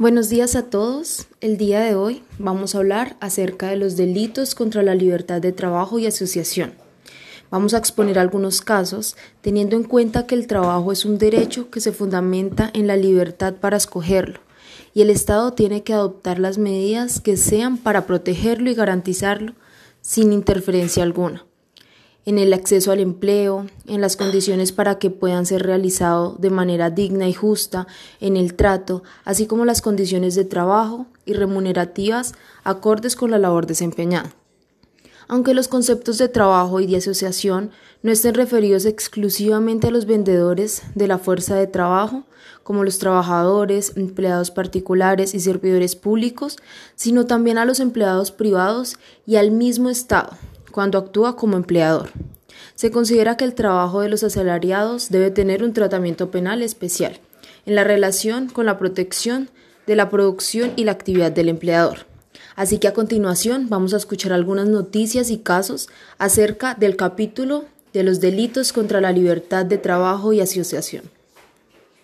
Buenos días a todos. El día de hoy vamos a hablar acerca de los delitos contra la libertad de trabajo y asociación. Vamos a exponer algunos casos teniendo en cuenta que el trabajo es un derecho que se fundamenta en la libertad para escogerlo y el Estado tiene que adoptar las medidas que sean para protegerlo y garantizarlo sin interferencia alguna en el acceso al empleo, en las condiciones para que puedan ser realizados de manera digna y justa, en el trato, así como las condiciones de trabajo y remunerativas acordes con la labor desempeñada. Aunque los conceptos de trabajo y de asociación no estén referidos exclusivamente a los vendedores de la fuerza de trabajo, como los trabajadores, empleados particulares y servidores públicos, sino también a los empleados privados y al mismo Estado, cuando actúa como empleador. Se considera que el trabajo de los asalariados debe tener un tratamiento penal especial en la relación con la protección de la producción y la actividad del empleador. Así que a continuación vamos a escuchar algunas noticias y casos acerca del capítulo de los delitos contra la libertad de trabajo y asociación.